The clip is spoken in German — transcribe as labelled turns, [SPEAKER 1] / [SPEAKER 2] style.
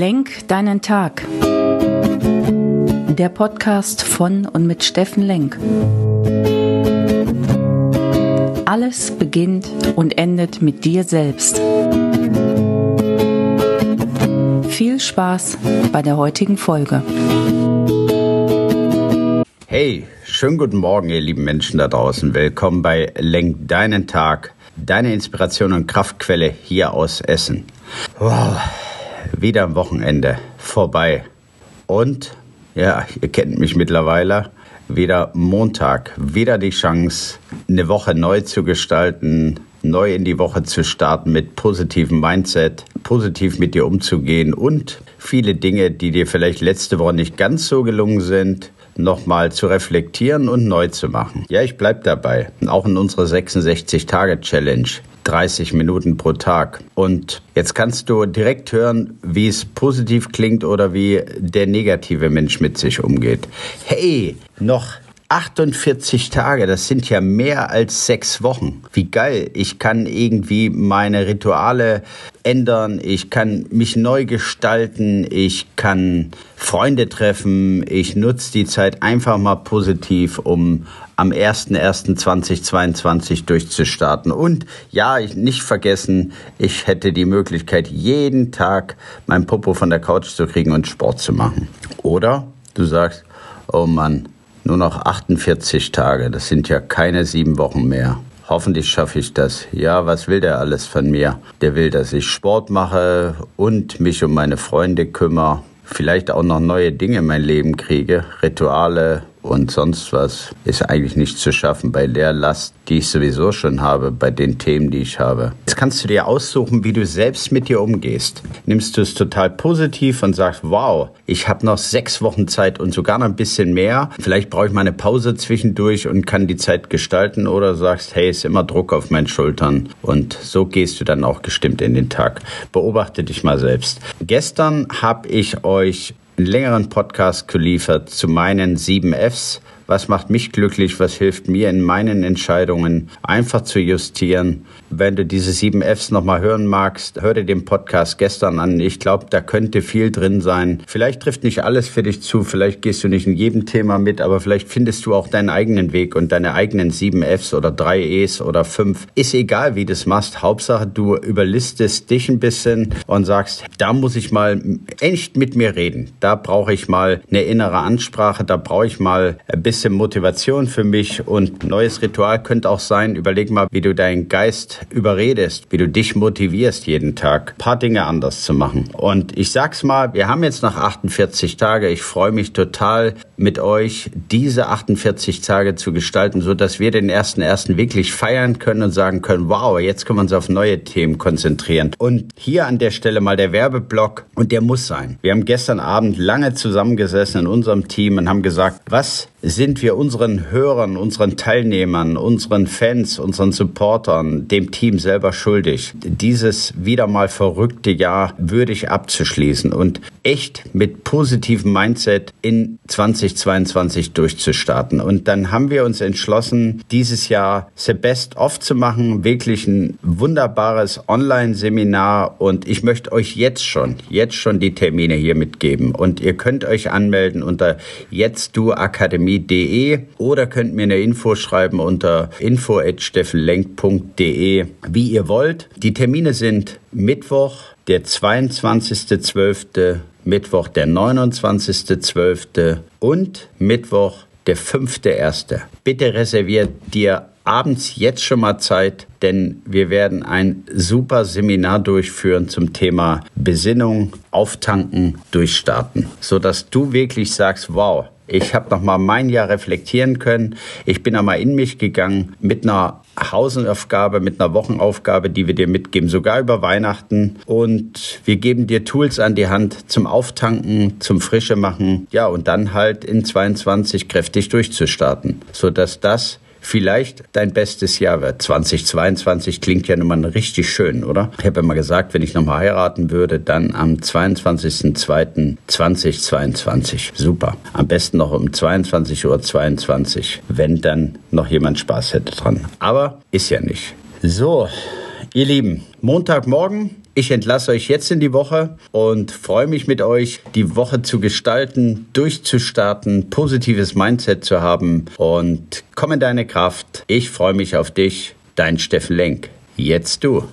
[SPEAKER 1] Lenk deinen Tag. Der Podcast von und mit Steffen Lenk. Alles beginnt und endet mit dir selbst. Viel Spaß bei der heutigen Folge.
[SPEAKER 2] Hey, schönen guten Morgen, ihr lieben Menschen da draußen. Willkommen bei Lenk deinen Tag, deine Inspiration und Kraftquelle hier aus Essen. Wow, wieder am Wochenende vorbei. Und, ja, ihr kennt mich mittlerweile, wieder Montag, wieder die Chance, eine Woche neu zu gestalten, neu in die Woche zu starten mit positivem Mindset, positiv mit dir umzugehen und viele Dinge, die dir vielleicht letzte Woche nicht ganz so gelungen sind, nochmal zu reflektieren und neu zu machen. Ja, ich bleibe dabei. Auch in unserer 66-Tage-Challenge 30 Minuten pro Tag. Und jetzt kannst du direkt hören, wie es positiv klingt oder wie der negative Mensch mit sich umgeht. Hey, noch 48 Tage, das sind ja mehr als sechs Wochen. Wie geil. Ich kann irgendwie meine Rituale ändern, ich kann mich neu gestalten, ich kann Freunde treffen, ich nutze die Zeit einfach mal positiv, um am 01.01.2022 durchzustarten. Und ja, ich nicht vergessen, ich hätte die Möglichkeit, jeden Tag mein Popo von der Couch zu kriegen und Sport zu machen. Oder du sagst, oh Mann, nur noch 48 Tage, das sind ja keine sieben Wochen mehr. Hoffentlich schaffe ich das. Ja, was will der alles von mir? Der will, dass ich Sport mache und mich um meine Freunde kümmere. Vielleicht auch noch neue Dinge in mein Leben kriege. Rituale, und sonst was ist eigentlich nicht zu schaffen bei der Last, die ich sowieso schon habe, bei den Themen, die ich habe. Jetzt kannst du dir aussuchen, wie du selbst mit dir umgehst. Nimmst du es total positiv und sagst, wow, ich habe noch sechs Wochen Zeit und sogar noch ein bisschen mehr. Vielleicht brauche ich mal eine Pause zwischendurch und kann die Zeit gestalten oder sagst, hey, ist immer Druck auf meinen Schultern. Und so gehst du dann auch gestimmt in den Tag. Beobachte dich mal selbst. Gestern habe ich euch längeren Podcast geliefert zu meinen sieben Fs. Was macht mich glücklich? Was hilft mir in meinen Entscheidungen einfach zu justieren? Wenn du diese sieben Fs nochmal hören magst, hör dir den Podcast gestern an. Ich glaube, da könnte viel drin sein. Vielleicht trifft nicht alles für dich zu, vielleicht gehst du nicht in jedem Thema mit, aber vielleicht findest du auch deinen eigenen Weg und deine eigenen sieben Fs oder drei Es oder fünf. Ist egal, wie du es machst. Hauptsache, du überlistest dich ein bisschen und sagst, da muss ich mal echt mit mir reden. Da brauche ich mal eine innere Ansprache, da brauche ich mal ein bisschen Motivation für mich und neues Ritual könnte auch sein, überleg mal, wie du deinen Geist überredest, wie du dich motivierst, jeden Tag ein paar Dinge anders zu machen. Und ich sag's mal, wir haben jetzt noch 48 Tage. Ich freue mich total mit euch, diese 48 Tage zu gestalten, so dass wir den ersten ersten wirklich feiern können und sagen können, wow, jetzt können wir uns auf neue Themen konzentrieren. Und hier an der Stelle mal der Werbeblock und der muss sein. Wir haben gestern Abend lange zusammengesessen in unserem Team und haben gesagt, was sind wir unseren Hörern, unseren Teilnehmern, unseren Fans, unseren Supportern, dem Team selber schuldig, dieses wieder mal verrückte Jahr würdig abzuschließen und echt mit positivem Mindset in 2022 durchzustarten. Und dann haben wir uns entschlossen, dieses Jahr The Best Off zu machen, wirklich ein wunderbares Online-Seminar und ich möchte euch jetzt schon, jetzt schon die Termine hier mitgeben. Und ihr könnt euch anmelden unter jetztduakademie steffenlenk.de oder könnt mir eine Info schreiben unter info.steffenlenk.de, wie ihr wollt. Die Termine sind Mittwoch, der 22.12., Mittwoch, der 29.12. und Mittwoch, der 5.1. Bitte reserviert dir abends jetzt schon mal Zeit, denn wir werden ein super Seminar durchführen zum Thema Besinnung, Auftanken, Durchstarten, sodass du wirklich sagst, wow, ich habe noch mal mein Jahr reflektieren können. Ich bin einmal in mich gegangen mit einer Hausaufgabe, mit einer Wochenaufgabe, die wir dir mitgeben, sogar über Weihnachten. Und wir geben dir Tools an die Hand zum Auftanken, zum Frische machen. Ja, und dann halt in 22 kräftig durchzustarten, sodass das vielleicht dein bestes Jahr wird. 2022 klingt ja nun mal richtig schön, oder? Ich habe mal gesagt, wenn ich nochmal heiraten würde, dann am 22.02.2022. Super. Am besten noch um 22.22 Uhr, 22, wenn dann noch jemand Spaß hätte dran. Aber ist ja nicht. So, ihr Lieben, Montagmorgen, Ich entlasse euch jetzt in die Woche und freue mich mit euch, die Woche zu gestalten, durchzustarten, positives Mindset zu haben und komm in deine Kraft. Ich freue mich auf dich. Dein Steffen Lenk. Jetzt du.